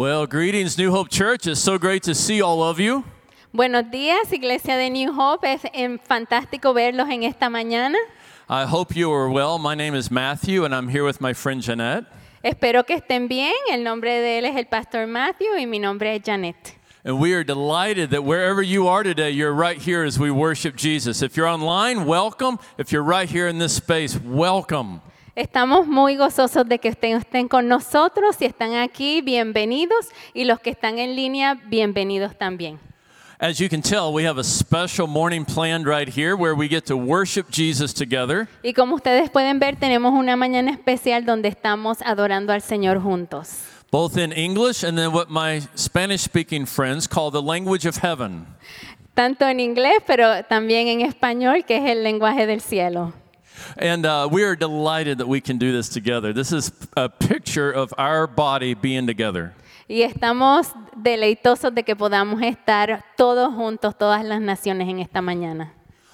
Well, greetings, New Hope Church. It's so great to see all of you. Buenos días, Iglesia de New Hope. Es em, fantástico verlos en esta mañana. I hope you are well. My name is Matthew, and I'm here with my friend Jeanette. Espero que estén bien. El nombre de él es el Pastor Matthew y mi nombre es Janet. And we are delighted that wherever you are today, you're right here as we worship Jesus. If you're online, welcome. If you're right here in this space, welcome. Estamos muy gozosos de que estén, estén con nosotros. Si están aquí, bienvenidos. Y los que están en línea, bienvenidos también. As you can tell, we have a special morning planned right here where we get to worship Jesus together. Y como ustedes pueden ver, tenemos una mañana especial donde estamos adorando al Señor juntos. both in English and then what my Spanish speaking friends call the language of heaven. Tanto en inglés, pero también en español, que es el lenguaje del cielo. And uh, we are delighted that we can do this together. This is a picture of our body being together. Y estamos deleitosos de que podamos estar todos juntos, todas las naciones en esta mañana.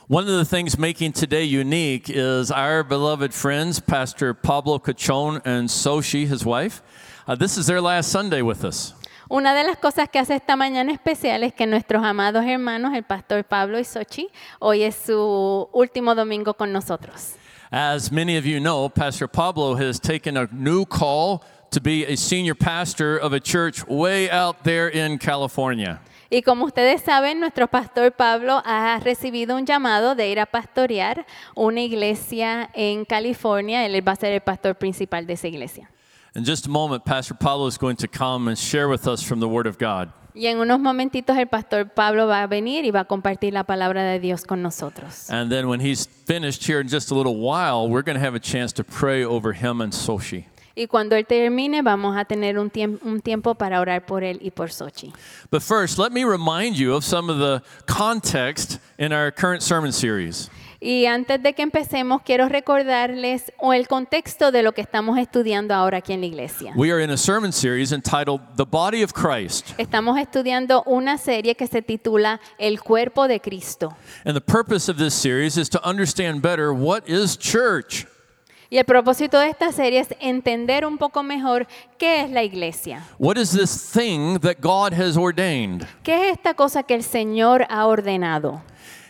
One of the things making today unique is our beloved friends, Pastor Pablo Cachon and Soshi, his wife. Uh, this is their last Sunday with us. Una de las cosas que hace esta mañana especial es que nuestros amados hermanos, el pastor Pablo y Sochi, hoy es su último domingo con nosotros. As many of you know, Pastor Pablo has taken a new call to be a senior pastor of a church way out there in California. Y como ustedes saben, nuestro pastor Pablo ha recibido un llamado de ir a pastorear una iglesia en California. Él va a ser el pastor principal de esa iglesia. In just a moment, Pastor Pablo is going to come and share with us from the Word of God. Y en unos momentitos el pastor Pablo va a venir y va a compartir la palabra de Dios con nosotros. And then when he's finished here in just a little while, we're going to have a chance to pray over him and Soshi. Y cuando él termine, vamos a tener un, tiemp- un tiempo para orar por él y por Sochi. But first, let me remind you of some of the context in our current sermon series. Y antes de que empecemos, quiero recordarles el contexto de lo que estamos estudiando ahora aquí en la iglesia. We are in a sermon series entitled The Body of Christ. Estamos estudiando una serie que se titula El cuerpo de Cristo. And the purpose of this series is to understand better what is church. Y el propósito de esta serie es entender un poco mejor qué es la iglesia. What is this thing that God has ordained? ¿Qué es esta cosa que el Señor ha ordenado?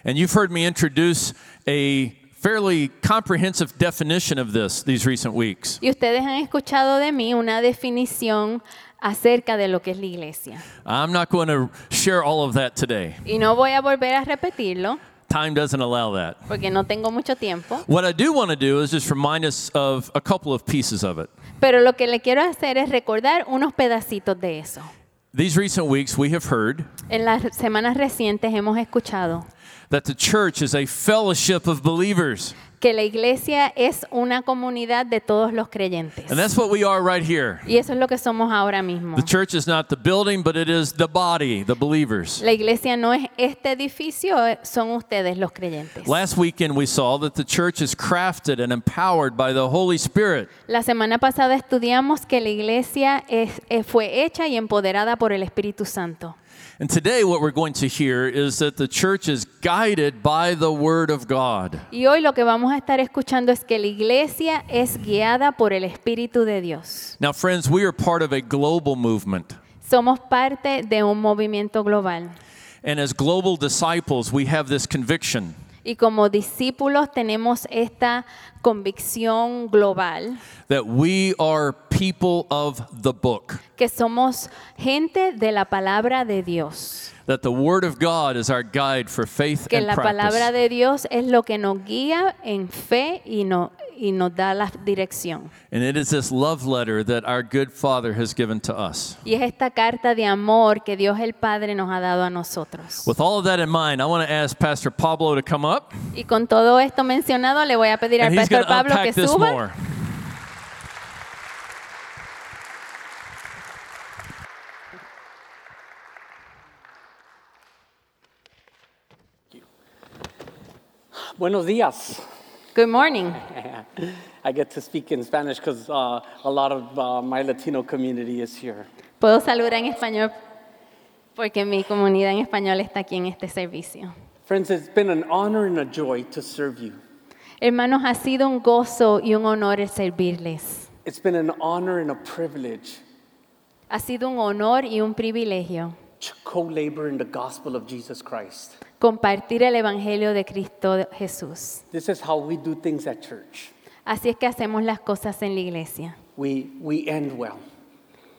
And you've heard me introduce a fairly comprehensive definition of this these recent weeks. Y ustedes han escuchado de mí una definición acerca de lo que es la iglesia. I'm not going to share all of that today. Y no voy a volver a repetirlo Time doesn't allow that. porque no tengo mucho tiempo. What I do want to do is just remind us of a couple of pieces of it. Pero lo que le quiero hacer es recordar unos pedacitos de eso. These recent weeks, we have heard En las semanas recientes hemos escuchado that the church is a fellowship of believers. que la iglesia es una comunidad de todos los creyentes. And that's what we are right here. Y eso es lo que somos ahora mismo. The church is not the building, but it is the body, the believers. La iglesia no es este edificio, son ustedes los creyentes. Last weekend, we saw that the church is crafted and empowered by the Holy Spirit. La semana pasada estudiamos que la iglesia es- eh, fue hecha y empoderada por el Espíritu Santo. And today, what we're going to hear is that the church is guided by the Word of God. Y hoy lo que vamos a estar escuchando es que la iglesia es guiada por el Espíritu de Dios. Now, friends, we are part of a global movement. Somos parte de un movimiento global. And as global disciples, we have this conviction Y como discípulos tenemos esta convicción global that we are people of the book, que somos gente de la palabra de Dios. that the Word of God is our guide for faith Que and la palabra de Dios es lo que nos guía en fe y, no, y nos da la dirección. And it is this love letter that our good Father has given to us. Y es esta carta de amor que Dios el Padre nos ha dado a nosotros. With all of that in mind, I want to ask Pastor Pablo to come up, Y con todo esto mencionado, le voy a pedir al and he's going pastor to Pablo que unpack this suba. more. Buenos días. Good morning. I get to speak in Spanish because uh, a lot of uh, my Latino community is here. Puedo saludar en español porque mi comunidad en español está aquí en este servicio. Friends, it's been an honor and a joy to serve you. Hermanos, ha sido un gozo y un honor el servirles. It's been an honor and a privilege Ha sido un honor y un privilegio co-labor in the gospel of Jesus Christ. compartir el Evangelio de Cristo Jesús. This is how we do things at church. Así es que hacemos las cosas en la iglesia. We, we end well.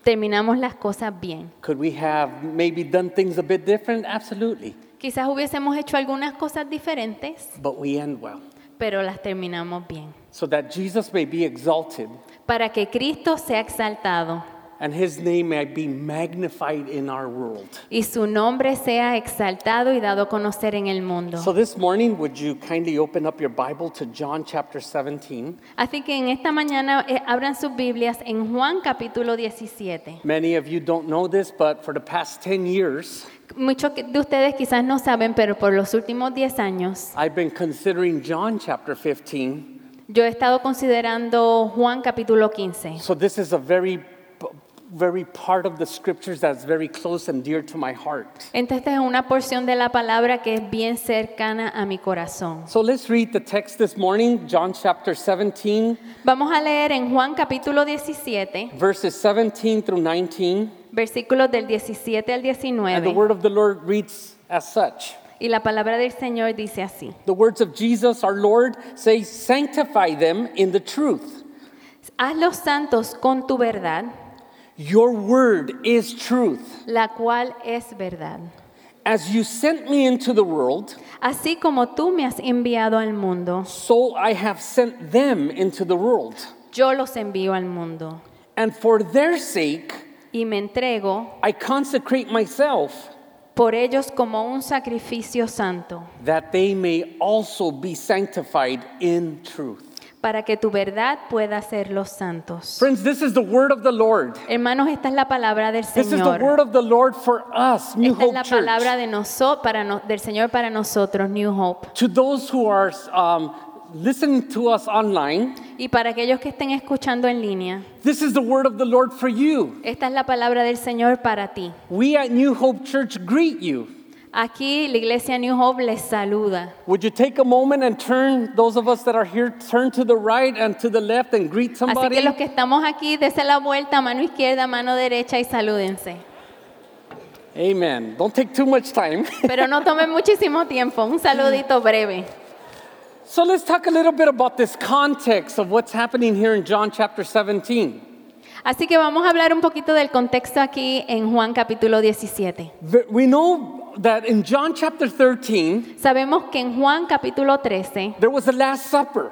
Terminamos las cosas bien. Could we have maybe done things a bit different? Absolutely. Quizás hubiésemos hecho algunas cosas diferentes, But we end well. pero las terminamos bien. So that Jesus may be exalted Para que Cristo sea exaltado and his name may be magnified in our world. y su nombre sea exaltado y dado a conocer en el mundo. So this morning, would you kindly open up your Bible to John chapter 17? Así que en esta mañana eh, abran sus Biblias en Juan capítulo 17. Many of you don't know this, but for the past 10 years, Muchos de ustedes quizás no saben, pero por los últimos 10 años I've been considering John chapter 15. yo he estado considerando Juan capítulo 15. So this is a very, very part of the scriptures that's very close and dear to my heart. Esta es una porción de la palabra que es bien cercana a mi corazón. So let's read the text this morning, John chapter 17, Vamos a leer en Juan capítulo 17, verses 17 through 19. versículos del 17 al 19. And the word of the Lord reads as such. Y la palabra del Señor dice así. The words of Jesus, our Lord, say, Sanctify them in the truth. Hazlos santos con tu verdad, Your word is truth. la cual es verdad. As you sent me into the world, Así como tú me has enviado al mundo, so I have sent them into the world. yo los envío al mundo. And for their sake, Y me entrego I consecrate myself, por ellos como un sacrificio santo, that they may also be sanctified in truth. Para que tu verdad pueda hacerlos santos. Friends, this is the word of the Lord. Hermanos, esta es la palabra del This is the Señor. word of the Lord for us, New Esta es Hope la Church. palabra de noso- para no- del Señor para nosotros, New Hope. To those who are um, listening to us online, Y para aquellos que estén escuchando en línea, this is the word of the Lord for you. esta es la palabra del Señor para ti. We at New Hope Church greet you. Aquí la iglesia New Hope les saluda. Would you take a moment and turn, those of us that are here, turn to the right and to the left and greet Así somebody? que los que estamos aquí, dése la vuelta, mano izquierda, mano derecha y salúdense. Amen. Don't take too much time. Pero no tomen muchísimo tiempo, un saludito breve. so let's talk a little bit about this context of what's happening here in John chapter 17. Así que vamos a hablar un poquito del contexto aquí en Juan capítulo 17. V- We know that in John chapter 13, Sabemos que en Juan capítulo 13 there was the Last Supper.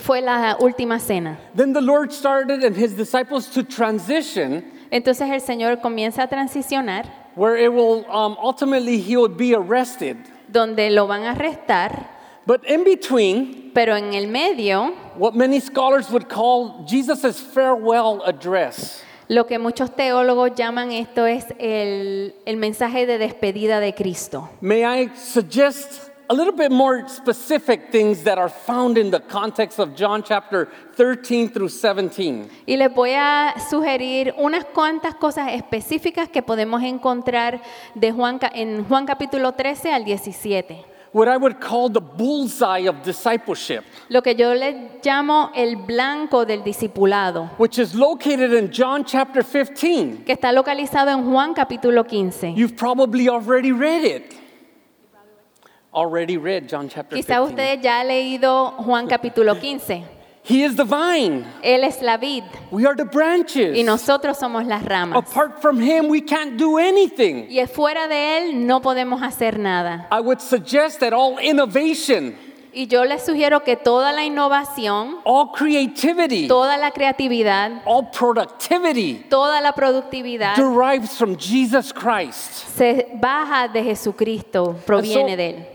fue la última cena. Then the Lord started and his disciples to transition, Entonces el Señor comienza a transicionar, where it will um, ultimately he would be arrested. donde lo van a arrestar, But in between, pero en el medio, what many scholars would call Jesus' farewell address. Lo que muchos teólogos llaman esto es el, el mensaje de despedida de Cristo. May I suggest a little bit more specific things that are found in the context of John chapter 13 through 17? Y les voy a sugerir unas cuantas cosas específicas que podemos encontrar de Juan, en Juan capítulo 13 al 17. What I would call the bullseye of discipleship, Lo que yo les llamo el blanco del discipulado, which is located in John chapter 15. que está localizado en Juan capítulo 15. You've probably already read it. Already read John chapter Quizá 15. ustedes ya han leído Juan capítulo 15. He is the vine. Él es la vid We are the branches. y nosotros somos las ramas. Apart from him, we can't do anything. Y fuera de Él no podemos hacer nada. I would suggest that all innovation, Y yo les sugiero que toda la innovación, all creativity, toda la creatividad, all productivity toda la productividad derives from Jesus Christ. se baja de Jesucristo, proviene de Él.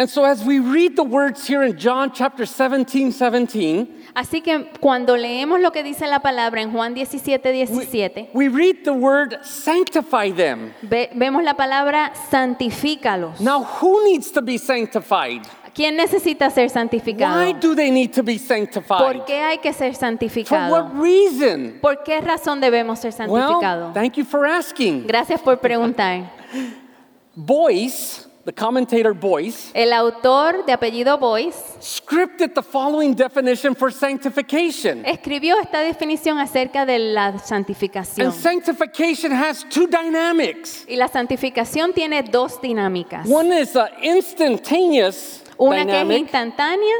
And so, as we read the words here in John chapter 17 17, Así que cuando leemos lo que dice la palabra en Juan 17, we, 17, we read the word sanctify them. ve- vemos la palabra santifícalos. Now, who needs to be sanctified? ¿Quién necesita ser Why santificado? do they need to be ¿Por sanctified? qué hay que ser For santificado? what reason? ¿Por qué razón debemos ser Well, santificados? thank you for asking. Gracias por preguntar. Boys, the commentator Boyce, El autor de apellido Boyce scripted the following definition for sanctification. escribió esta definición acerca de la santificación. And sanctification has two dynamics. Y la santificación tiene dos dinámicas. One is instantaneous Una que es dynamic, instantánea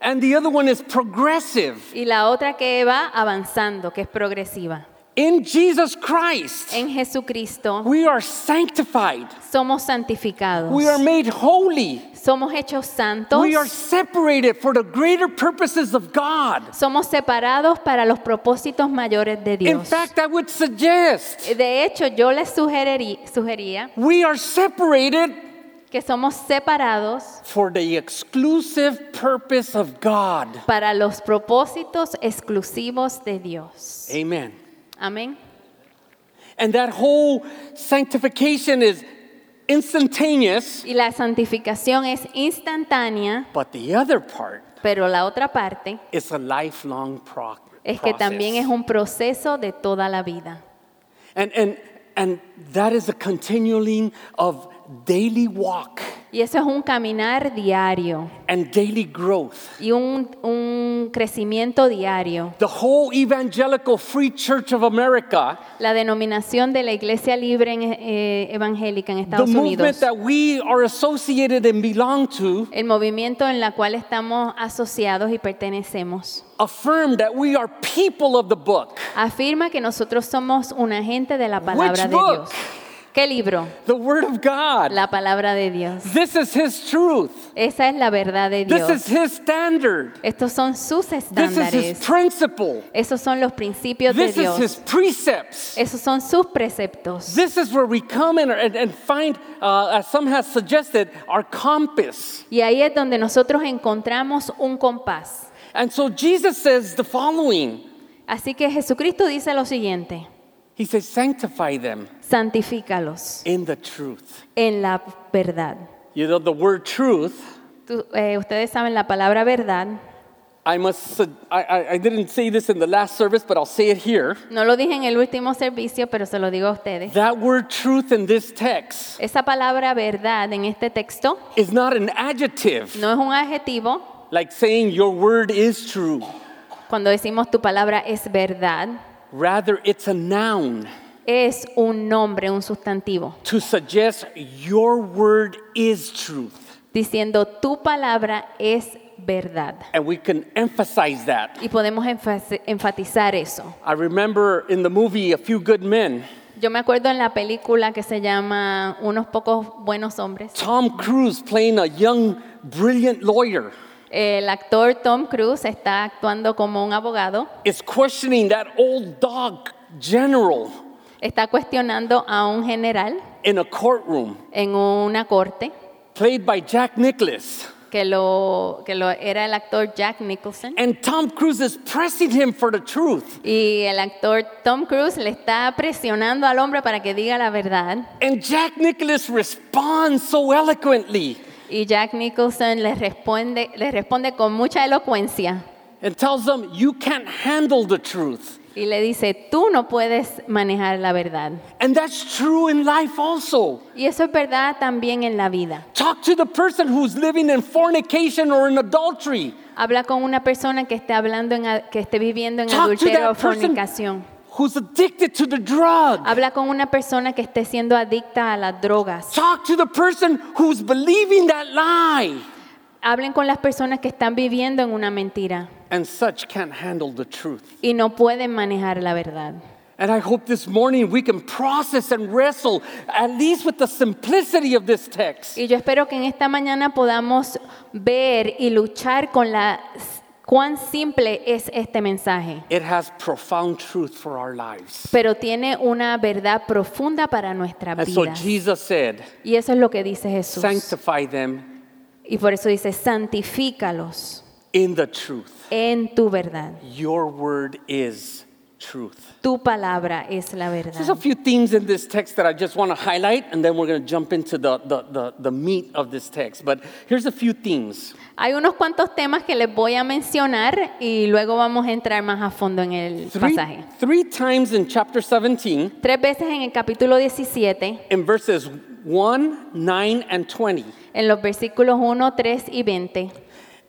and the other one is progressive. y la otra que va avanzando, que es progresiva. In Jesus Christ, En Jesucristo we are sanctified. somos santificados. We are made holy. Somos hechos santos. We are separated for the greater purposes of God. Somos separados para los propósitos mayores de Dios. In fact, I would suggest De hecho, yo les sugerirí- sugería we are separated que somos separados for the exclusive purpose of God. para los propósitos exclusivos de Dios. Amen. Amén. And that whole sanctification is instantaneous, Y la santificación es instantánea, but the other part pero la otra parte is a lifelong pro- es que también es un proceso de toda la vida. And, and, and that is a continuing of daily walk Y eso es un caminar diario and daily growth. y un, un crecimiento diario. The whole evangelical free church of America, La denominación de la Iglesia Libre en- eh, Evangélica en the Estados movement Unidos, that we are associated and belong to, el movimiento en la cual estamos asociados y pertenecemos, affirm that we are people of the book. afirma que nosotros somos un agente de la palabra Which de book? Dios. ¿Qué libro? The Word of God. La palabra de Dios. This is His truth. Esa es la verdad de This is Dios. His standard. Estos son sus This is His estándares. principle. Esos son los principios de This is His Dios. precepts. Esos son sus preceptos. This is where we come in and, and find, uh, as some has suggested, our compass. Y ahí es donde nosotros encontramos un compás. And so Jesus says the following Así que Jesucristo dice lo siguiente, He says, Sanctify them santifícalos in the truth. en la verdad. You know, the word truth, Tú- eh, ustedes saben la palabra verdad. I must, I, I didn't say this in the last service, but I'll say it here. No lo dije en el último servicio, pero se lo digo a ustedes. That word truth in this text Esa palabra verdad en este texto is not an adjective, no es un adjetivo. like saying your word is true. Cuando decimos tu palabra es verdad, Rather, it's a noun es un nombre, un sustantivo, to suggest your word is truth. diciendo tu palabra es verdad. And we can emphasize that. Y podemos enfatizar eso. I remember in the movie A Few Good Men, Yo me acuerdo en la película que se llama Unos pocos buenos hombres. Tom Cruise playing a young, brilliant lawyer El actor Tom Cruise está actuando como un abogado, is questioning that old dog general está cuestionando a un general in a courtroom, en una corte, played by Jack Nicholas. que lo, que lo era el actor Jack Nicholson. And Tom Cruise is pressing him for the truth. Y el actor Tom Cruise le está presionando al hombre para que diga la verdad. And Jack Nicholas responds so eloquently Y Jack Nicholson le responde, le responde con mucha elocuencia and tells him, You can't handle the truth. y le dice, tú no puedes manejar la verdad. And that's true in life also. Y eso es verdad también en la vida. Talk to the person who's living in fornication or in adultery. Habla con una persona que esté hablando en, a- que esté viviendo en Talk adulterio o fornicación. Who's addicted to the drug. Habla con una persona que esté siendo adicta a las drogas. Talk to the person who's believing that lie. Hablen con las personas que están viviendo en una mentira And such can't handle the truth. y no pueden manejar la verdad. And I hope this morning we can process and wrestle, at least with the simplicity of this text. Y yo espero que en esta mañana podamos ver y luchar con la cuán simple es este mensaje, It has profound truth for our lives. pero tiene una verdad profunda para nuestra And so vida. Jesus said, Y eso es lo que dice Jesús. Sanctify them Y por eso dice, santifícalos in the truth. en tu verdad. Your word is truth. Tu palabra es la There's a few themes in this text that I just want to highlight, and then we're going to jump into the, the, the, the meat of this text. But here's a few themes. Hay unos cuantos temas que les voy a mencionar y luego vamos a entrar más a fondo en el Three, pasaje. three times in chapter 17, Tres veces en el capítulo 17, in verses 1, 9, and 20, en los versículos 1, 3 y 20,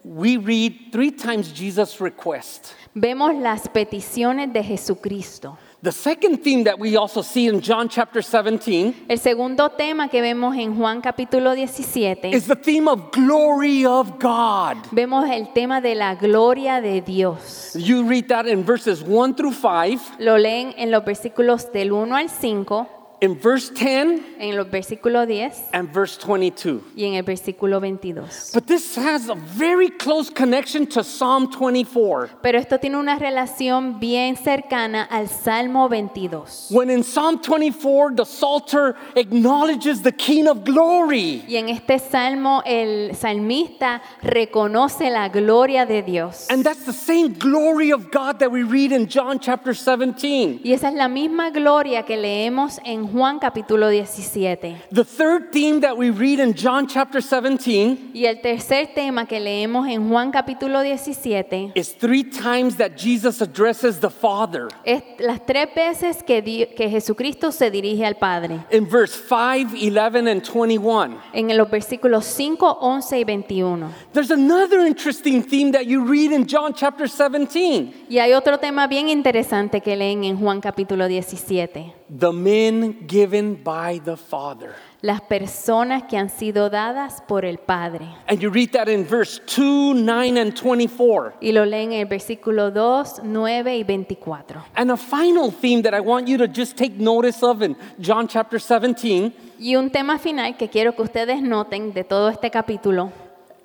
we read three times Jesus' request. Vemos las peticiones de Jesucristo. The second theme that we also see in John chapter 17 El segundo tema que vemos en Juan capítulo 17, is the theme of glory of God. vemos el tema de la gloria de Dios. You read that in verses 1 through 5. Lo leen en los versículos del 1 al 5, in verse 10 en los versículos 10 and verse 22. y en el versículo 22. But this has a very close connection to Psalm 24. Pero esto tiene una relación bien cercana al Salmo 22. When in Psalm 24, the Psalter acknowledges the King of glory. Y en este salmo el salmista reconoce la gloria de Dios. And that's the same glory of God that we read in John chapter 17. Y esa es la misma gloria que leemos en Juan capítulo 17. The third theme that we read in John chapter 17 Y el tercer tema que leemos en Juan capítulo 17 is three times that Jesus addresses the Father. es las tres veces que, di- que Jesucristo se dirige al Padre. In verse 5, 11, and 21. En los versículos 5, 11 y 21. There's another interesting theme that you read in John chapter 17. Y hay otro tema bien interesante que leen en Juan capítulo 17. The men given by the Father. Las personas que han sido dadas por el Padre. And you read that in verse 2, 9, and 24. Y lo leen en el versículo 2, 9 y 24. And a final theme that I want you to just take notice of in John chapter 17 Y un tema final que quiero que ustedes noten de todo este capítulo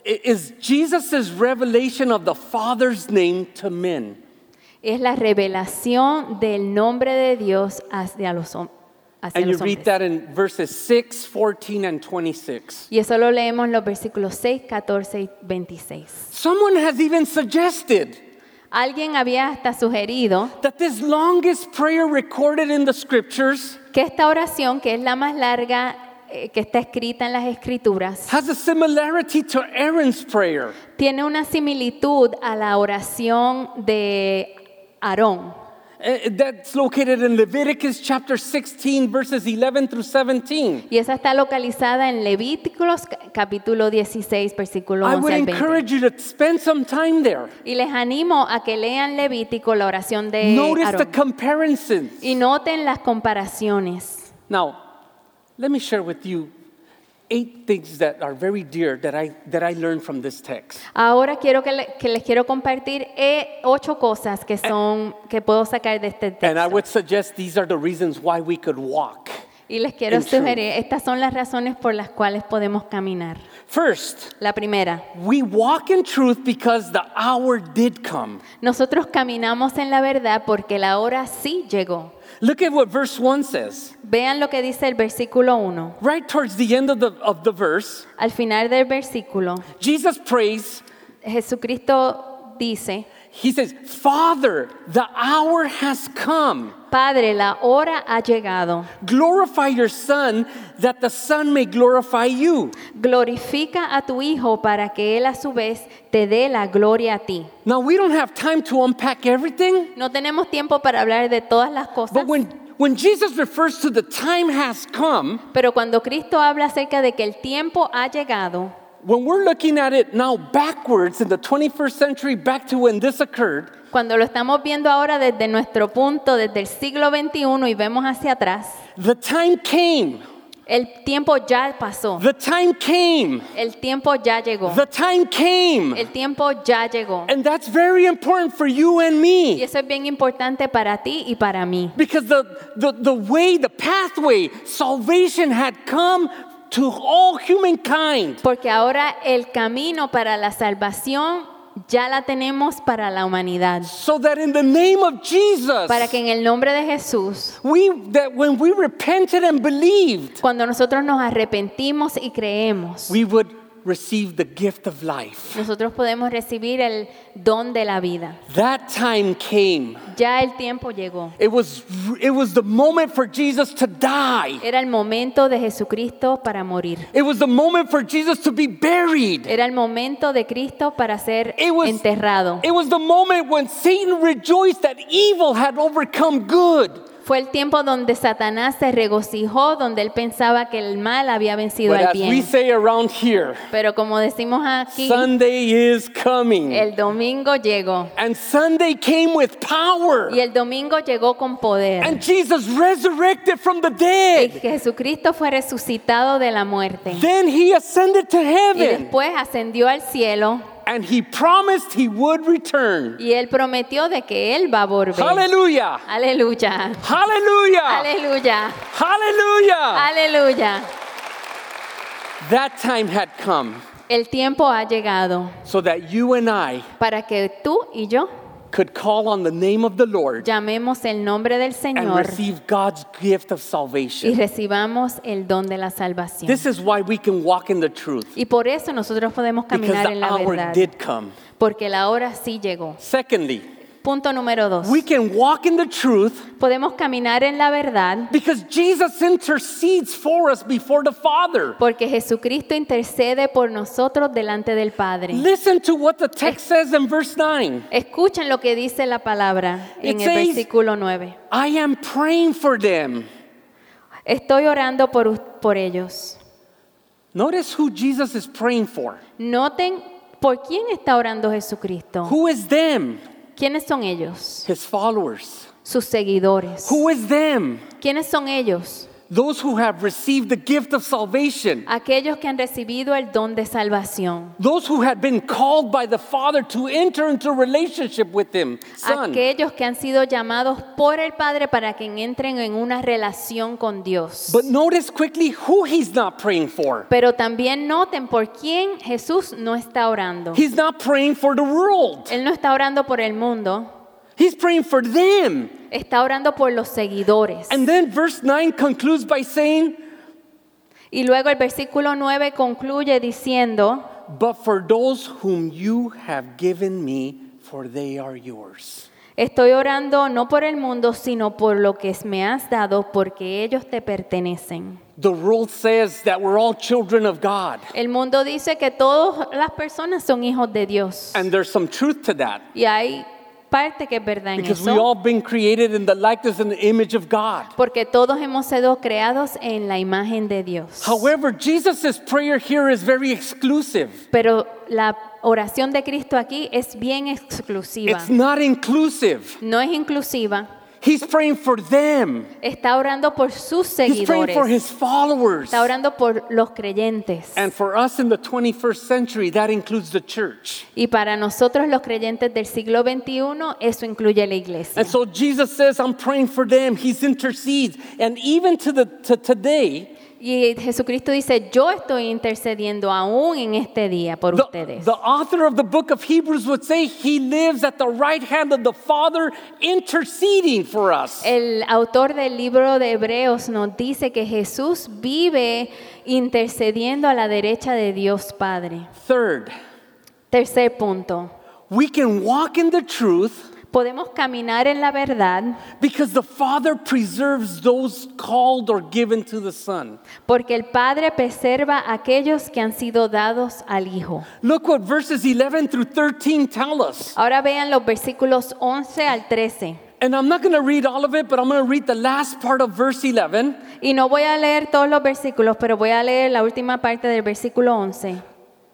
is Jesus' revelation of the Father's name to men. es la revelación del nombre de Dios hacia los, hom- hacia And you los read hombres. that in verses 6, 14, and 26. Y eso lo leemos en los versículos 6, 14 y 26. Someone has even suggested Alguien había hasta sugerido that this longest prayer recorded in the scriptures que esta oración, que es la más larga eh, que está escrita en las escrituras, has a similarity to Aaron's prayer. tiene una similitud a la oración de Aarón. Uh, That's located in Leviticus chapter 16, verses 11 through 17. Y esa está localizada en Levíticos capítulo 16, versículo I 11 would al 20. encourage you to spend some time there. Y les animo a que lean Levítico, la oración de Notice the comparisons. Y noten las comparaciones. Now, let me share with you eight things that are very dear that I, that I learned from this text. Ahora quiero que, le- que les quiero compartir eh, ocho cosas que son que puedo sacar de este texto. And I would suggest these are the reasons why we could walk. Y les quiero sugerir, estas son las razones por las cuales podemos caminar. First, La primera, we walk in truth because the hour did come. nosotros caminamos en la verdad porque la hora sí llegó. Look at what verse 1 says. Vean lo que dice el versículo 1. Right towards the end of the, of the verse, Al final del versículo, Jesus prays, Jesucristo dice, He says, Father, the hour has come. Padre, la hora ha llegado. Glorify your Son, that the Son may glorify you. Glorifica a tu Hijo para que Él a su vez te dé la gloria a ti. Now, we don't have time to unpack everything, No tenemos tiempo para hablar de todas las cosas, but when, when Jesus refers to the time has come, pero cuando Cristo habla acerca de que el tiempo ha llegado, when we're looking at it now backwards in the 21st century, back to when this occurred, cuando lo estamos viendo ahora desde nuestro punto, desde el siglo XXI y vemos hacia atrás, the time came. el tiempo ya pasó, The time came. el tiempo ya llegó, The time came. el tiempo ya llegó. And that's very important for you and Y me. eso es bien importante para ti y para mí. Because the, the, the way, the pathway, salvation had come to all humankind. Porque ahora el camino para la salvación ya la tenemos para la humanidad. So that in the name of Jesus, Para que en el nombre de Jesús, we, that when we repented and believed, cuando nosotros nos arrepentimos y creemos, we would receive the gift of life. nosotros podemos recibir el don de la vida. That time came. Ya el tiempo llegó. It was, it was the moment for Jesus to die. Era el momento de Jesucristo para morir. It was the moment for Jesus to be buried. Era el momento de Cristo para ser It was, enterrado. it was the moment when Satan rejoiced that evil had overcome good. Fue el tiempo donde Satanás se regocijó, donde él pensaba que el mal había vencido But al as we bien. say around here, Pero como decimos aquí, Sunday is coming. el domingo llegó. And Sunday came with power. Y el domingo llegó con poder. And Jesus resurrected from the Y dead. Jesucristo fue resucitado de la muerte. Then he ascended to Y heaven. después ascendió al cielo And he promised he would return. y él prometió de que él va a volver. Hallelujah. Aleluya. Hallelujah. Aleluya. Hallelujah. Aleluya. That time had come El tiempo ha llegado so that you and I para que tú y yo could call on the name of the Lord llamemos el nombre del and Señor receive God's gift of y salvation. recibamos el don de la salvación. This is why we can walk in the truth Y por eso nosotros podemos because caminar the en la hour verdad, did come. porque la hora sí llegó. Secondly, Punto número dos. we can walk in the truth Podemos caminar en la verdad because Jesus intercedes for us before the Father. porque Jesucristo intercede por nosotros delante del Padre. Listen to what the text says in verse 9. Escuchen lo que dice la palabra en It el says- versículo 9. I am praying for them. Estoy orando por, por ellos. Notice who Jesus is praying for. Noten por quién está orando Jesucristo. Who is them? ¿Quiénes son ellos? His followers. Sus seguidores. Who is them? ¿Quiénes son ellos? Those who have received the gift of salvation. Aquellos que han recibido el don de salvación. Those who had been called by the Father to enter into relationship with Him. Son. Aquellos que han sido llamados por el Padre para que entren en una relación con Dios. But notice quickly who He's not praying for. Pero también noten por quién Jesús no está orando. He's not praying for the world. Él no está orando por el mundo, He's praying for them. Está orando por los seguidores. And then verse 9 concludes by saying, Y luego el versículo 9 concluye diciendo, But for those whom you have given me, for they are yours. estoy orando no por el mundo, sino por lo que me has dado, porque ellos te pertenecen. The world says that we're all children of God. El mundo dice que todas las personas son hijos de Dios. And there's some truth to that. Y hay parte que es verdad en Because we eso. all been created in the likeness and the image of God. Porque todos hemos sido creados en la imagen de Dios. However, Jesus' prayer here is very exclusive. Pero la oración de Cristo aquí es bien exclusiva. It's not inclusive. No es inclusiva. He's praying for them. Está orando por sus He's praying for seguidores. his followers. Está orando por los creyentes. And for us in the 21st century, that includes the church. Y para nosotros los creyentes del siglo XXI, eso incluye la iglesia. And so Jesus says, I'm praying for them. He's intercedes. And even to the to today, Y Jesucristo dice, yo estoy intercediendo aún en este día por the, ustedes. the author of the book of Hebrews would say he lives at the right hand of the Father interceding for us. El autor del libro de Hebreos nos dice que Jesús vive intercediendo a la derecha de Dios Padre. Third, Tercer punto. we can walk in the truth Podemos caminar en la verdad because the Father preserves those called or given to the Son. porque el Padre preserva a aquellos que han sido dados al Hijo. Look what verses 11 through 13 tell us. Ahora vean los versículos 11 al 13. And I'm not going to read all of it, but I'm going to read the last part of verse 11. Y no voy a leer todos los versículos, pero voy a leer la última parte del versículo 11.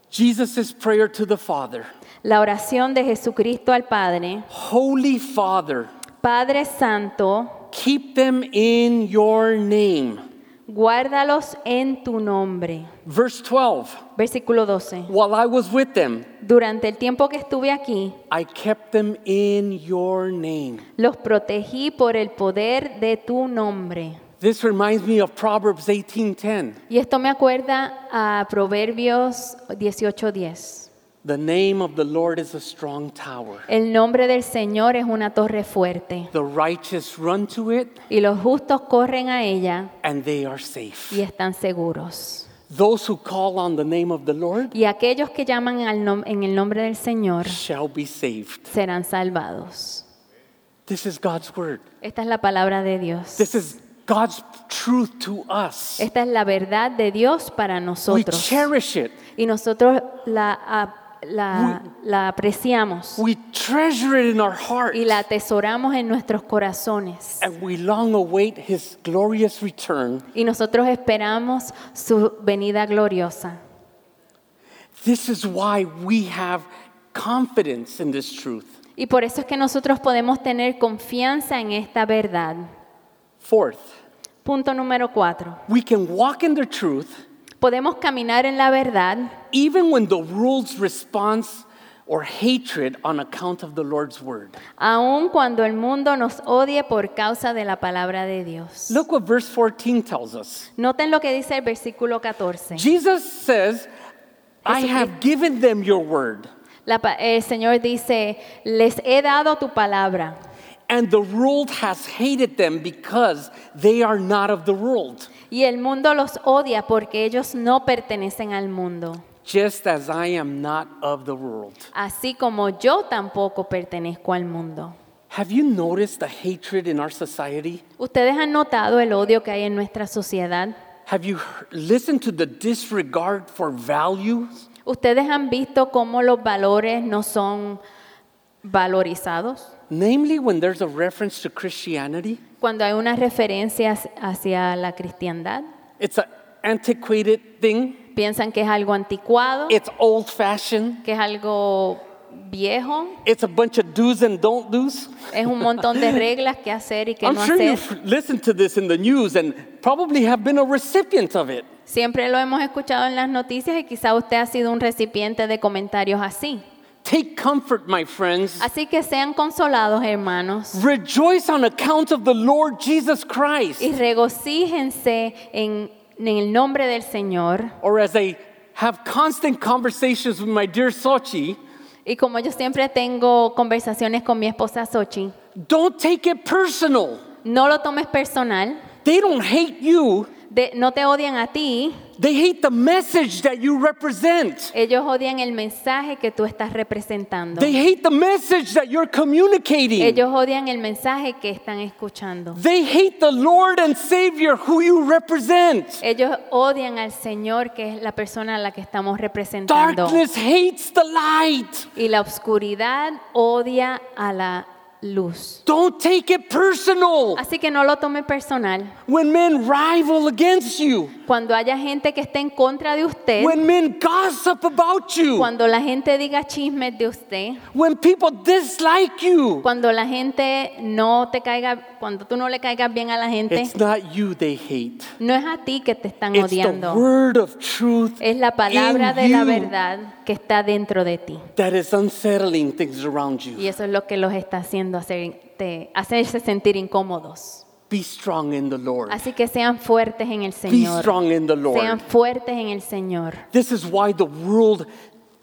Jesus' prayer to the Father. La oración de Jesucristo al Padre. Holy Father, Padre Santo, keep them in your name. guárdalos en tu nombre. Verse 12 Versículo 12. While I was with them, Durante el tiempo que estuve aquí, I kept them in your name. los protegí por el poder de tu nombre. This reminds me of Proverbs 18:10. Y esto me acuerda a Proverbios 18:10. The name of the Lord is a strong tower. El nombre del Señor es una torre fuerte The righteous run to it y los justos corren a ella and they are safe. y están seguros. Those who call on the name of the Lord Y aquellos que llaman al nom- en el nombre del Señor shall be saved. serán salvados. This is God's word. Esta es la palabra de Dios. This is God's truth to us. Esta es la verdad de Dios para nosotros. We cherish it. Y nosotros la, la, la apreciamos We treasure it in our heart. y la atesoramos en nuestros corazones. And we long await his glorious return. Y nosotros esperamos su venida gloriosa. This is why we have confidence in this truth. Y por eso es que nosotros podemos tener confianza en esta verdad. Fourth, Punto número cuatro. we can walk in the truth Podemos caminar en la verdad even when the world's response or hatred on account of the Lord's word. aun cuando el mundo nos odie por causa de la palabra de Dios. Look what verse 14 tells us. Noten lo que dice el versículo 14. Jesus says, I have given them your word, La el Señor dice, les he dado tu palabra and the world has hated them because they are not of the world, y el mundo los odia porque ellos no pertenecen al mundo, just as I am not of the world. así como yo tampoco pertenezco al mundo. Have you noticed the hatred in our society? ¿Ustedes han notado el odio que hay en nuestra sociedad? Have you listened to the disregard for values? ¿Ustedes han visto cómo los valores no son valorizados? Namely, when there's a reference to Christianity, Cuando hay una referencia hacia la cristiandad, it's an antiquated thing, piensan que es algo anticuado, it's old fashioned, que es algo viejo, it's a bunch of do's and don't do's. es un montón de reglas que hacer y que I'm no sure hacer. you've listened to this in the news and probably have been a recipient of it. Siempre lo hemos escuchado en las noticias y quizá usted ha sido un recipiente de comentarios así. Take comfort, my friends. Así que sean consolados, hermanos, Rejoice on account of the Lord Jesus Christ. y regocíjense en, en el nombre del Señor. Or as I have constant conversations with my dear Sochi, Y como yo siempre tengo conversaciones con mi esposa Sochi, don't take it personal. no lo tomes personal, They don't hate you, de- no te odian a ti, they hate the message that you represent. ellos odian el mensaje que tú estás representando. They hate the message that you're communicating. Ellos odian el mensaje que están escuchando. They hate the Lord and Savior who you represent. Ellos odian al Señor, que es la persona a la que estamos representando. Darkness hates the light. Y la oscuridad odia a la luz. Don't take it personal. Así que no lo tome personal. When men rival against you, Cuando haya gente que esté en contra de usted, when men gossip about you, cuando la gente diga chismes de usted, when people dislike you, cuando la gente no te caiga, cuando tú no le caigas bien a la gente, it's not you they hate. no es a ti que te están It's the odiando. word of truth Es la palabra de la verdad que está dentro de ti. that is unsettling things around you. Y eso es lo que los está haciendo hacer- hacerse sentir incómodos. Be strong in the Lord. Así que sean fuertes en el Be Señor. strong in the Sean Lord. fuertes en el Señor. This is why the world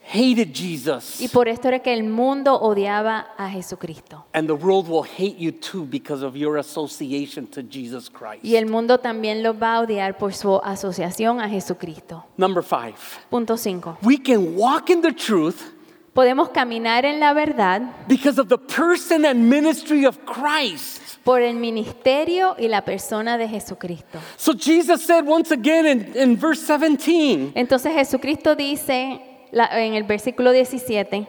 hated Jesus. Y por esto era que el mundo odiaba a Jesucristo. And the world will hate you too because of your association to Jesus Christ. Y el mundo también los va a odiar por su asociación a Jesucristo. Number five, Punto 5. we can walk in the truth Podemos caminar en la verdad because of the person and ministry of Christ. por el ministerio y la persona de Jesucristo. So Jesus said once again in, in verse 17, Entonces Jesucristo dice la- en el versículo 17,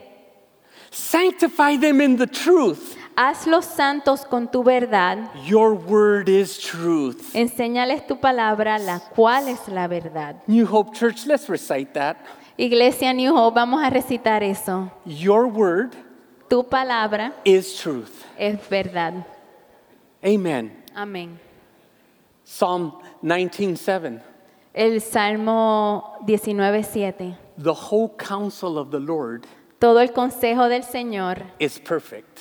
sanctify them in the truth. hazlos santos con tu verdad, Your word is truth. enséñales tu palabra, la cual es la verdad. New Hope Church, let's recite that. Iglesia New Hope, vamos a recitar eso. Your word Tu palabra is truth. es verdad. Amen. Amén. Psalm 19:7. El Salmo 19:7. The whole counsel of the Lord Todo el consejo del Señor is perfect,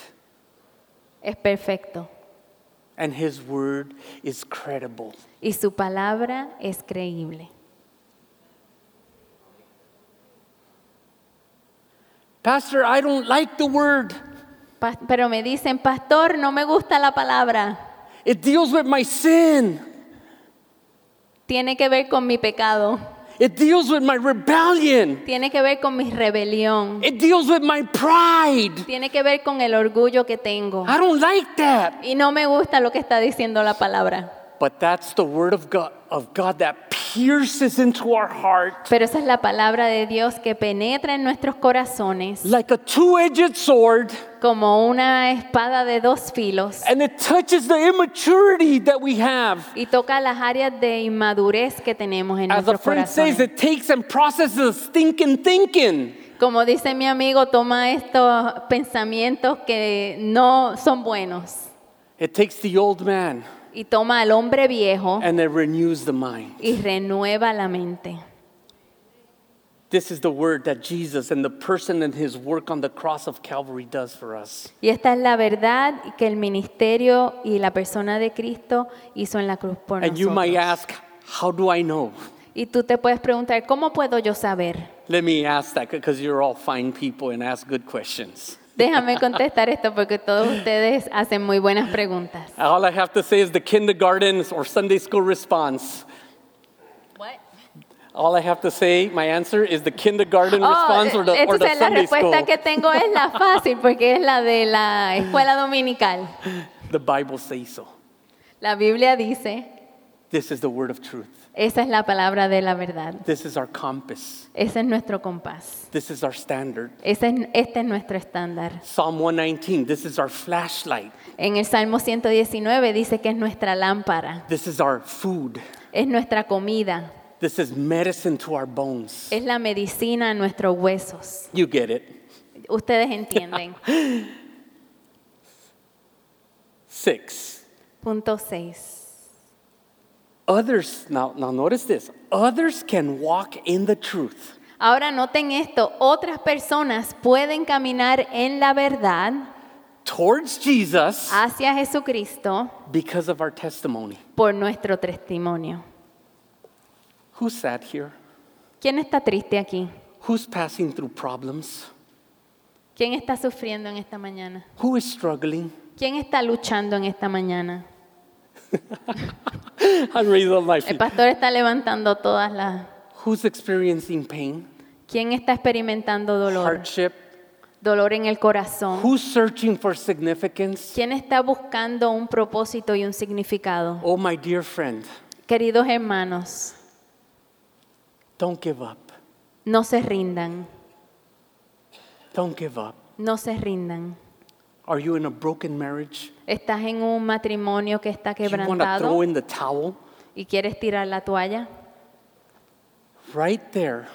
es perfecto and his word is credible. y su palabra es creíble. Pastor, I don't like the word. Pa- Pero me dicen, pastor, no me gusta la palabra. It deals with my sin. Tiene que ver con mi pecado. It deals with my rebellion. tiene que ver con mi rebelión, It deals with my pride. tiene que ver con el orgullo que tengo. I don't like that. Y no me gusta lo que está diciendo la palabra. But that's the word of God, of God that pierces into our heart. Pero esa es la palabra de Dios que penetra en nuestros corazones. Like a two-edged sword. Como una espada de dos filos. And it touches the immaturity that we have. y toca las áreas de inmadurez que tenemos en As a nuestros friend says, it takes and processes stinking thinking. Como dice mi amigo, toma estos pensamientos que no son buenos. It takes the old man y toma al hombre viejo and it renews the mind. y renueva la mente. This is the word that Jesus and the person and his work on the cross of Calvary does for us. Y esta es la verdad que el ministerio y la persona de Cristo hizo en la cruz por And you might nosotros. ask, how do I know? Y tú te puedes preguntar, ¿cómo puedo yo saber? Let me ask that because you're all fine people and ask good questions. Déjame contestar esto porque todos ustedes hacen muy buenas preguntas. All I have to say is the kindergarten or Sunday school response. All I have to say, my answer is the kindergarten response or the, or the la Sunday school. respuesta que tengo es la fácil porque es la de la escuela dominical. The Bible says so. La Biblia dice, This is the word of truth. esa es la palabra de la verdad. This is our compass. Ese es nuestro compás. This is our standard. Ese es, este es nuestro estándar. Psalm 119, this is our flashlight. En el Salmo 119 dice que es nuestra lámpara, This is our food. es nuestra comida, This is medicine to our bones. es la medicina a nuestros huesos. You get it. Ustedes entienden. Six. Punto 6. Others, now, now notice this. Others can walk in the truth Ahora noten esto, otras personas pueden caminar en la verdad towards Jesus hacia Jesucristo because of our testimony. por nuestro testimonio. Who's sad here? ¿Quién está triste aquí? Who's passing through problems? ¿Quién está sufriendo en esta mañana? Who is struggling? ¿Quién está luchando en esta mañana? I'm raising up my El feet. pastor está levantando todas las... Who's experiencing pain, ¿Quién está experimentando dolor? hardship? Dolor en el corazón. Who's searching for significance? ¿Quién está buscando un propósito y un significado? Oh, my dear friend, Queridos hermanos, don't give up. no se rindan, Don't give up. no se rindan. Are you in a broken marriage? ¿Estás en un matrimonio que está you want to quebrantado throw in the towel? y quieres tirar la toalla? Right there,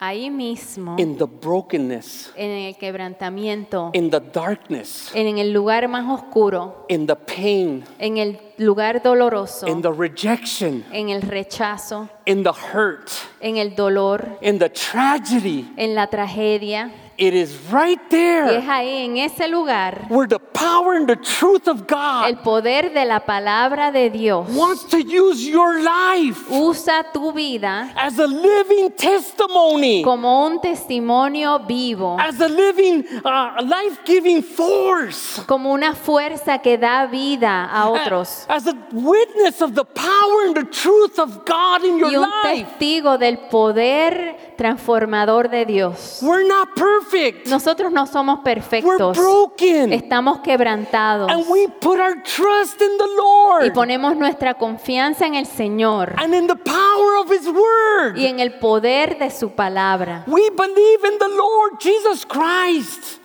Ahí mismo, in the brokenness, en el quebrantamiento, in the darkness, en el lugar más oscuro, in the pain, en el lugar doloroso, in the rejection, en el rechazo, in the hurt, en el dolor, in the tragedy. en la tragedia. It is right Y es there ahí, en ese lugar, where the power and the truth of el God poder de la palabra de Dios wants to use your life usa tu vida as a living testimony, como un testimonio vivo, as a living, uh, life giving force, como una fuerza que da vida a otros as a witness of the power and the truth of God in your life. y un life. testigo del poder transformador de Dios. We're not perfect, Nosotros no somos we're perfectos, broken, estamos quebrantados. And we put our trust in the y Lord ponemos nuestra confianza en el Señor. And in the power of His Word. y en el poder de su palabra. We believe in the Lord Jesus Christ,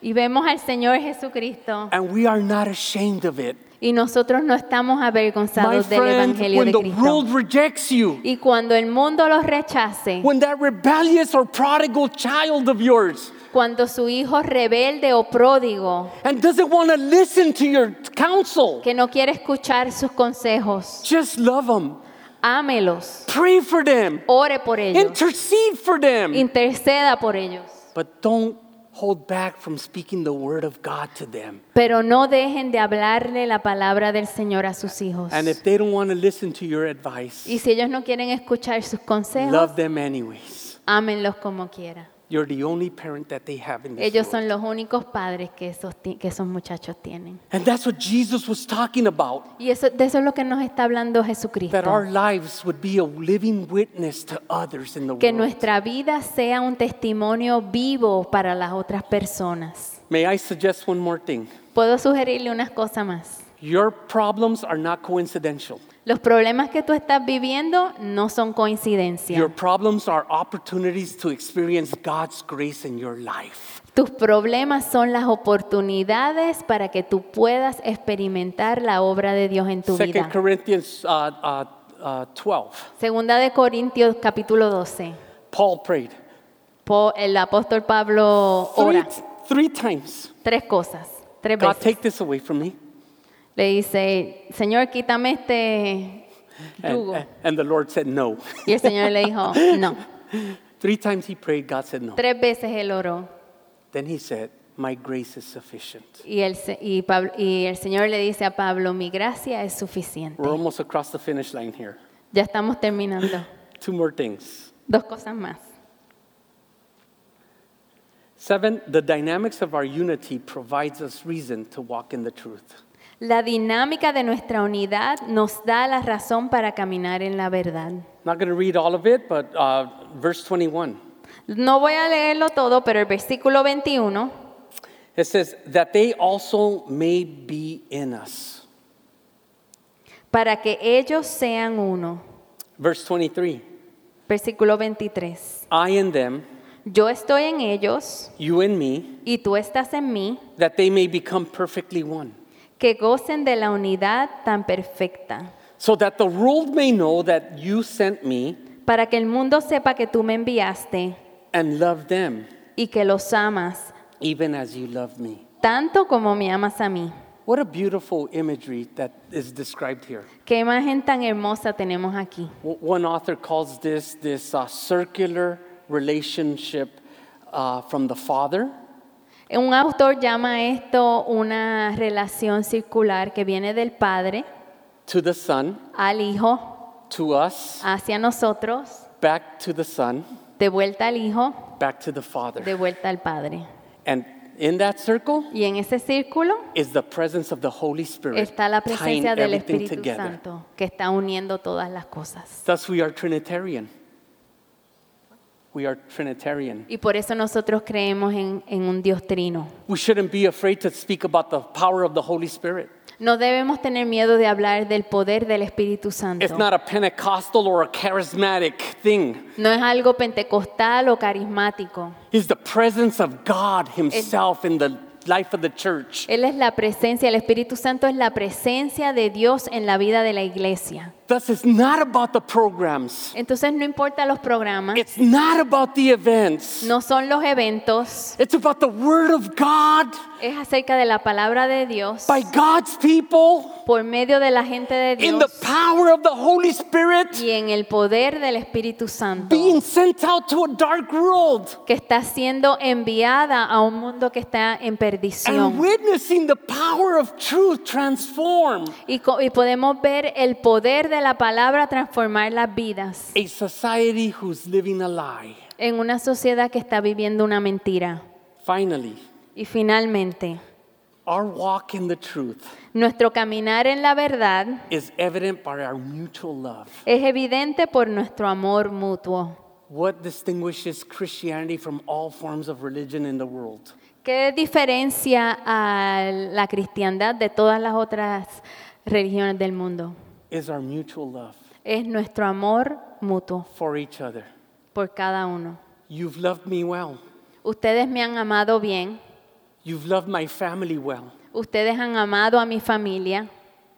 Y vemos al Señor Jesucristo. And we are not ashamed of it. Y nosotros no estamos avergonzados del Evangelio when de the Cristo. world rejects you, Y cuando el mundo los rechace, when that rebellious or prodigal child of yours cuando su hijo rebelde o pródigo, and doesn't want to listen to your counsel, que no quiere escuchar sus consejos, just love them, ámelos, pray for them, ore por ellos, intercede for them, interceda por ellos. but don't hold back from speaking the word of God to them. Pero no dejen de hablarle la palabra del Señor a sus hijos. And if they don't want to listen to your advice, Y si ellos no quieren escuchar sus consejos, love them anyways. ámenlos como quiera. You're the only parent that they have in this Ellos world. son los únicos padres que esos, que esos muchachos tienen. And that's what Jesus was talking about. Y eso, de eso es lo que nos está hablando Jesucristo. That our lives would be a living witness to others in the Que world. nuestra vida sea un testimonio vivo para las otras personas. May I suggest one more thing? Puedo sugerirle unas cosas más. Your problems are not coincidental. Los problemas que tú estás viviendo no son coincidencia. Your problems are opportunities to experience God's grace in your life. Tus problemas son las oportunidades para que tú puedas experimentar la obra de Dios en tu Second vida. Corinthians uh, uh, uh, 12. Segunda de Corintios capítulo 12. Paul prayed Po- El apóstol Pablo three, ora three times. tres cosas, tres God, veces. take this away from me. Le dice, Señor, quítame este yugo. And, and the Lord said no. Y el Señor le dijo, no. Three times he prayed, God said no. Tres veces él oró. Then he said, My grace is sufficient. Y el, y Pablo- y el Señor le dice a Pablo, mi gracia es suficiente. We're almost across the finish line here. Ya estamos terminando. Two more things. Dos cosas más. Seven, the dynamics of our unity provides us reason to walk in the truth. La dinámica de nuestra unidad nos da la razón para caminar en la verdad. Not going to read all of it, but uh, verse 21. No voy a leerlo todo, pero el versículo 21 It says, That they also may be in us. para que ellos sean uno. Verse 23. Versículo 23. I in them, Yo estoy en ellos you in me, y tú estás en mí, that they may become perfectly one. Que gocen de la unidad tan perfecta, So that the world may know that you sent me para que el mundo sepa que tú me enviaste and love them, y que los amas, even as you love me. tanto como me amas a mí. What a beautiful imagery that is described here. Qué imagen tan hermosa tenemos aquí. W- One author calls this this uh, circular relationship uh, from the Father Un autor llama esto una relación circular que viene del Padre to the Son, al Hijo, to us, hacia nosotros, back to the Son, de vuelta al Hijo, back to the Father. de vuelta al Padre. And in that circle Y en ese círculo is the presence of the Holy Spirit, está la presencia del Espíritu together. Santo que está uniendo todas las cosas. Thus, we are Trinitarian. We are Trinitarian. Y por eso nosotros creemos en, en un Dios trino. We shouldn't be afraid to speak about the power of the Holy Spirit. No debemos tener miedo de hablar del poder del Espíritu Santo. It's not a Pentecostal or a charismatic thing. No es algo pentecostal o carismático. It's the presence of God Himself in the life of the church. Él es la presencia, el Espíritu Santo es la presencia de Dios en la vida de la iglesia. Thus, it's not about the programs. Entonces no importa los programas, It's not about the events. no son los eventos, It's about the Word of God es acerca de la palabra de Dios by God's people por medio de la gente de in the Dios power of the Holy Spirit y en el poder del Espíritu Santo being sent out to a dark world que está siendo enviada a un mundo que está en and perdición. witnessing the power of truth transform Y, y podemos ver el poder de la palabra transformar las vidas a society who's living a lie. en una sociedad que está viviendo una mentira. Finally, Y finalmente, our walk in the truth nuestro caminar en la verdad is evident by our mutual love. es evidente por nuestro amor mutuo. What distinguishes Christianity from all forms of religion in the world? ¿Qué diferencia a la cristiandad de todas las otras religiones del mundo? Is our mutual love Es nuestro amor mutuo for each other. por cada uno. You've loved me well. Ustedes me han amado bien, You've loved my family well. ustedes han amado a mi familia,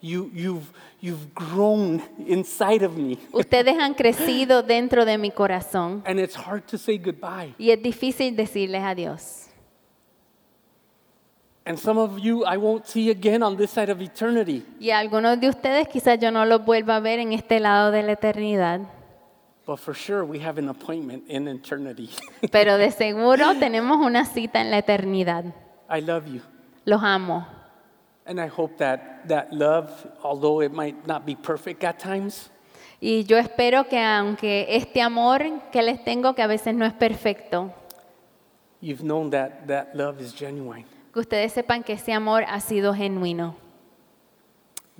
You, you've, you've grown inside of me. ustedes han crecido dentro de mi corazón And it's hard to say goodbye. y es difícil decirles adiós. And some of you I won't see again on this side of eternity. Y algunos de ustedes quizás yo no los vuelva a ver en este lado de la eternidad, But for sure, we have an appointment in eternity. pero de seguro tenemos una cita en la eternidad. I love you. Los amo. And I hope that that love, although it might not be perfect at times, Y yo espero que aunque este amor que les tengo, que a veces no es perfecto, you've known that that love is genuine. Que ustedes sepan que ese amor ha sido genuino.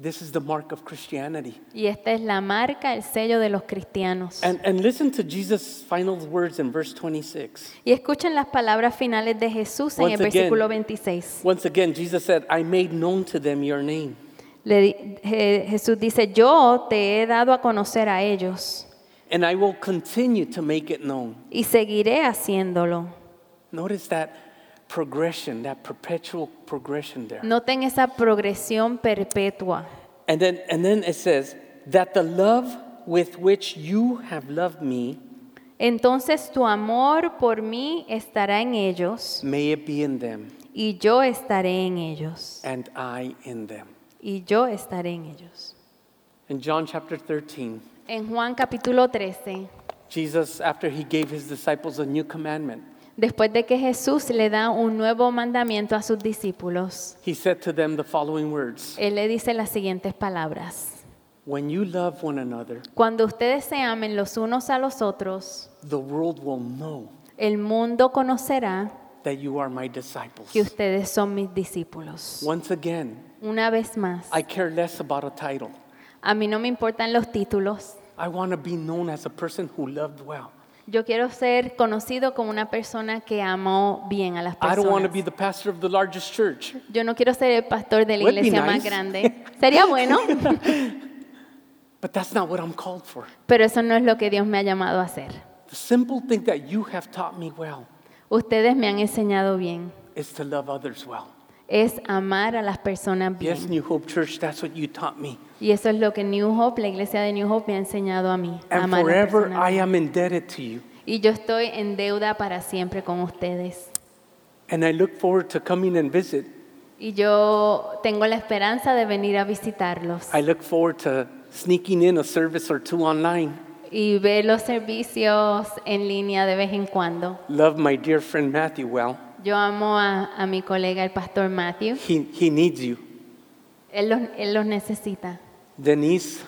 This is the mark of Christianity. Y esta es la marca, el sello de los cristianos. And, and listen to Jesus' final words in verse 26. Y escuchen las palabras finales de Jesús en Once el again. versículo 26. Once again, Jesus said, I made known to them your name. Le Jesús dice, yo te he dado a conocer a ellos and I will continue to make it known. y seguiré haciéndolo. Notice that progression, that perpetual progression there. Noten esa progresión perpetua. And then and then it says that the love with which you have loved me Entonces tu amor por mí estará en ellos may it be in them y yo estaré en ellos. and I in them. Y yo estaré en ellos. In John chapter 13, En Juan capítulo 13, Jesus after he gave his disciples a new commandment, después de que Jesús le da un nuevo mandamiento a sus discípulos, he said to them the following words: Él le dice las siguientes palabras. When you love one another, Cuando ustedes se amen los unos a los otros, the world will know el mundo conocerá that you are my disciples. que ustedes son mis discípulos. Once again, Una vez más, I care less about a title. a mí no me importan los títulos. I want to be known as a person who loved well. Yo quiero ser conocido como una persona que amó bien a las I don't want to personas. be the pastor of the largest church, Yo no quiero ser el pastor de la Would be iglesia más nice. grande. Sería bueno, but that's not what I'm called for. pero eso no es lo que Dios me ha llamado a hacer. The simple thing that you have taught me well Ustedes me han enseñado bien. is to love others well. Es amar a las personas Yes, bien. New Hope Church, that's what you taught me. Y eso es lo que New Hope, la iglesia de New Hope, me ha enseñado a mí. And amar a las forever personas I am indebted to you. Y yo estoy en deuda para siempre con ustedes. And I look forward to coming and visit. Y yo tengo la esperanza de venir a visitarlos I look forward to sneaking in a service or two online. y ver los servicios en línea de vez en cuando. Love my dear friend Matthew well. Yo amo a, a mi colega, el pastor Matthew. He, he needs you. Él los, él los necesita. Denise,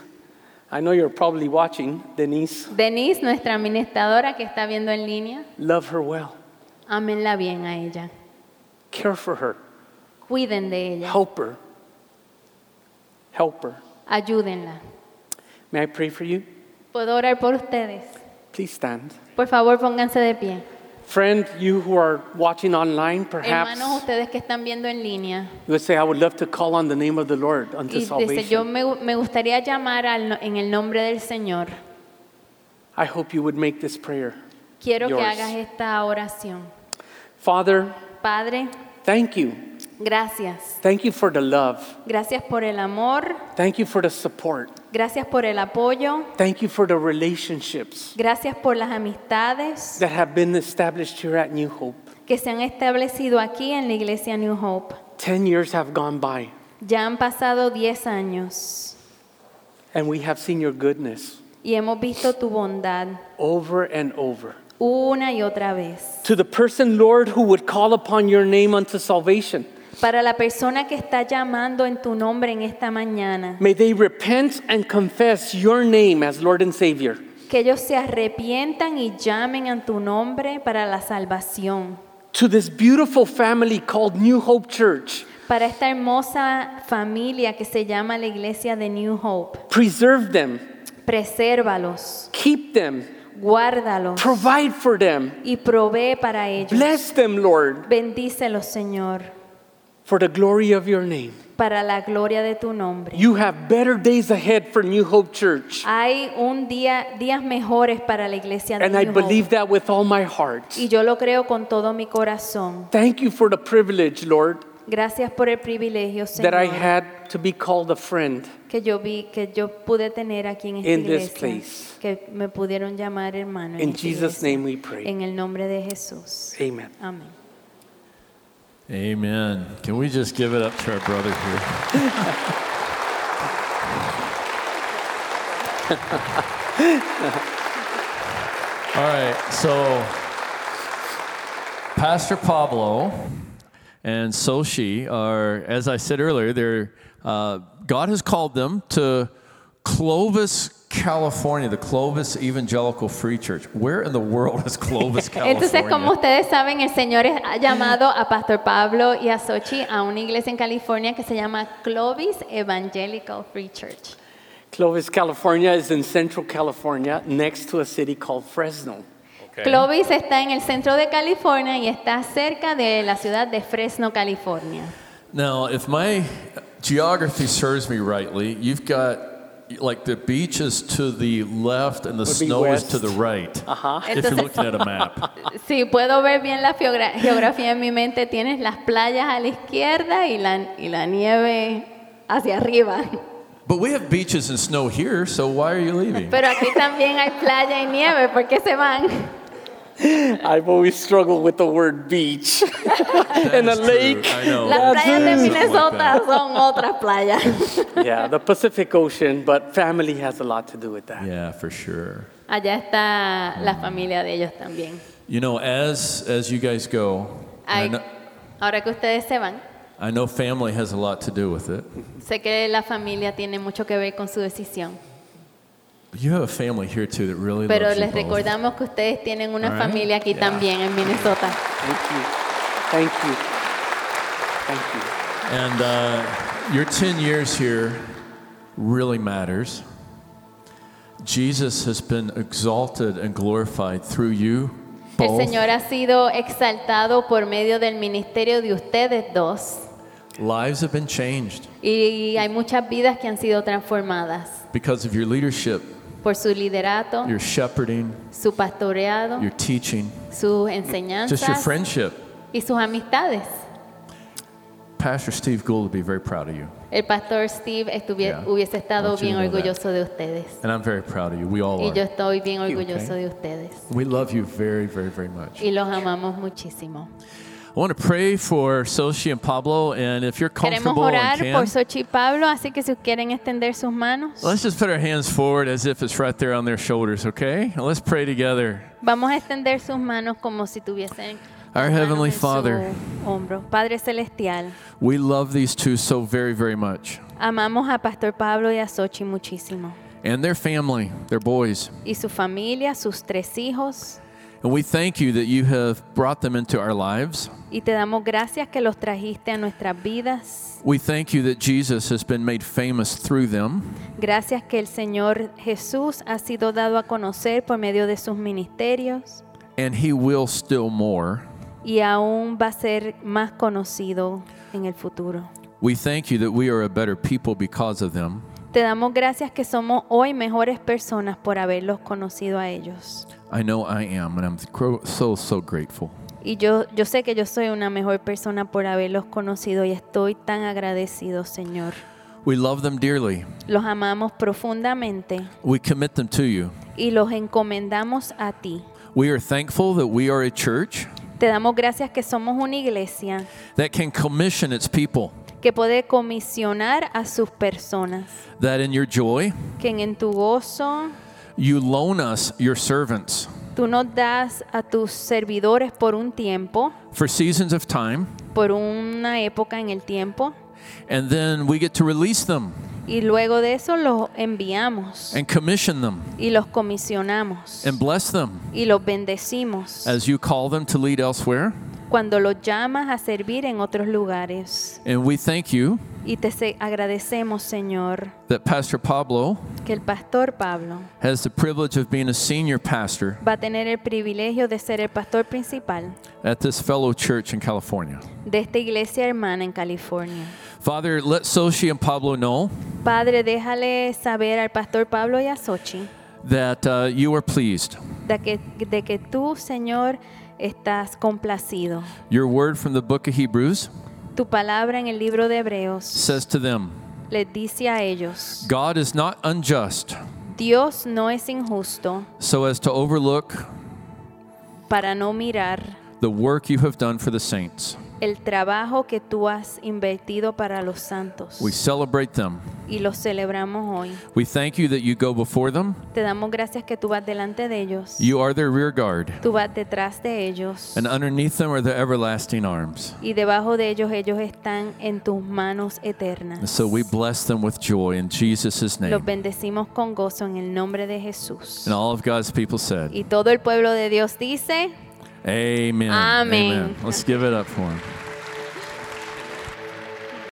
I know you're probably watching. Denise, Denise, nuestra administradora que está viendo en línea, love her well. ámenla bien a ella. Care for her. Cuiden de ella. Help her. Help her. Ayúdenla. May I pray for you? ¿Puedo orar por ustedes? Please stand. Por favor, pónganse de pie. Friend, you who are watching online, perhaps Hermanos, ustedes que están viendo en línea, you would say, I would love to call on the name of the Lord unto y dice, yo salvation. me, me gustaría llamar al no- en el nombre del Señor. I hope you would make this prayer. Quiero que Yours. hagas esta oración. Father, Padre, thank you. Gracias. Thank you for the love. Gracias por el amor, Thank you for the support. gracias por el apoyo, Thank you for the relationships gracias por las amistades that have been established here at New Hope. que se han establecido aquí en la iglesia New Hope. Ten years have gone by, Ya han pasado 10 años and we have seen your goodness y hemos visto tu bondad over and over. una y otra vez. To the person, Lord, who would call upon your name unto salvation, Para la persona que está llamando en tu nombre en esta mañana, may they repent and confess your name as Lord and Savior. que ellos se arrepientan y llamen en tu nombre para la salvación. To this beautiful family called New Hope Church, Para esta hermosa familia que se llama la iglesia de New Hope, preserve them, presérvalos, keep them, guárdalos. Provide for them, y provee para ellos. bless them, Lord, Bendícelos, Señor, for the glory of your name. para la gloria de tu nombre. You have better days ahead for New Hope Church. Hay un día, días mejores para la iglesia de And I Hope. believe that with all my heart. Y yo lo creo con todo mi corazón. Thank you for the privilege, Lord, Gracias por el privilegio, Señor. that I had to be called a friend. que yo vi, que yo pude tener aquí en esta In this place. que me pudieron llamar hermano. In Jesus' iglesia. name we pray. En el nombre de Jesús. Amen. Amén. Amen. Can we just give it up to our brother here? All right, so Pastor Pablo and Soshi are, as I said earlier, they're, uh, God has called them to Clovis, California, the Clovis Evangelical Free Church. Where in the world is Clovis, California? Entonces, como ustedes saben, el Señor ha llamado a Pastor Pablo y a Sochi a una iglesia en California que se llama Clovis Evangelical Free Church. Clovis, California is in central California next to a city called Fresno. Okay. Clovis está en el centro de California y está cerca de la ciudad de Fresno, California. Now, if my geography serves me rightly, you've got like the beaches to the left and the Would be snow is west. to the right. Uh-huh. If you're Entonces- looking at a map. Si puedo ver bien la geogra- geografía en mi mente, tienes las playas a la izquierda y la, y la nieve hacia arriba. But we have beaches and snow here, so why are you leaving? Pero aquí también hay playa y nieve, ¿por qué se van? I've always struggled with the word beach and a lake. I know. Las playas de. Minnesota son otras playas. yeah, the Pacific Ocean, but family has a lot to do with that. Yeah, for sure. Allá está la familia de ellos también. You know, as as you guys go, and I Ay, know, ahora que ustedes se van, I know family has a lot to do with it. sé que la familia tiene mucho que ver con su decisión. But you have a family here too that really Pero loves you les both. recordamos que ustedes tienen una All right. familia aquí Yeah. también en Minnesota. Thank you. Thank you. Thank you. And uh, your 10 years here really matters. Jesus has been exalted and glorified through you El both. Señor ha sido exaltado por medio del ministerio de ustedes dos. Lives have been changed Y hay muchas vidas que han sido transformadas because of your leadership, por su liderato, your shepherding, su pastoreado, your teaching, sus just your enseñanzas friendship. y sus amistades. Pastor Steve Gould would be very proud of you. El pastor Steve Yeah. hubiese estado bien know that. orgulloso de ustedes. And I'm very proud of you. We all Y yo are. estoy bien orgulloso Okay. de ustedes. We love you very, very, very much. Y los amamos muchísimo. I want to pray for Sochi and Pablo, and if you're Queremos comfortable and can, por Sochi y Pablo, así que si quieren extender sus manos, let's just put our hands forward as if it's right there on their shoulders, okay? And let's pray together. vamos a extender sus manos como si tuviesen Our manos Heavenly en su Father, hombro. Padre celestial, we love these two so very, very much. amamos a Pastor Pablo y a Sochi muchísimo. And their family, their boys. Y su familia, sus tres hijos. And we thank you that you have brought them into our lives. Y te damos gracias que los trajiste a nuestras vidas. We thank you that Jesus has been made famous through them. Gracias que el Señor Jesús ha sido dado a conocer por medio de sus ministerios And he will still more. y aún va a ser más conocido en el futuro. We thank you that we are a better people because of them. Te damos gracias que somos hoy mejores personas por haberlos conocido a ellos. I know I am, and I'm so, so grateful. Y yo, yo sé que yo soy una mejor persona por haberlos conocido y estoy tan agradecido, Señor. We love them dearly. Los amamos profundamente We commit them to you. y los encomendamos a ti. We are thankful that we are a church Te damos gracias que somos una iglesia that can commission its people, que puede comisionar a sus personas, that in your joy, que en tu gozo you loan us your servants. Tú nos das a tus servidores por un tiempo, for seasons of time, por una época en el tiempo, and then we get to release them y luego de eso los enviamos and commission them y los comisionamos and bless them y los bendecimos. as you call them to lead elsewhere. Cuando los llamas a servir en otros lugares. And we thank you Y te agradecemos, Señor, that Pastor Pablo que el pastor Pablo has the privilege of being a senior pastor va a tener el privilegio de ser el pastor principal at this fellow church in California. de esta iglesia hermana en California. Father, let Soshi and Pablo know Padre, déjale saber al pastor Pablo y a Sochi that uh, you are pleased. de que, de que tú, Señor, estás complacido. Your word from the book of Hebrews Tu palabra en el libro de Hebreos says to them, les dice a ellos, God is not unjust Dios no es injusto so as to overlook para no mirar the work you have done for the saints. El trabajo que tú has invertido para los santos. We celebrate them Y los celebramos hoy. We thank you that you go before them, Te damos gracias que tú vas delante de ellos, you are their rear guard, tú vas detrás de ellos and underneath them are the everlasting arms. y debajo de ellos ellos están en tus manos eternas. And so we bless them with joy in Jesus' name. Los bendecimos con gozo en el nombre de Jesús. And all of God's people said, Y todo el pueblo de Dios dice, Amen. Amen. Let's give it up for him.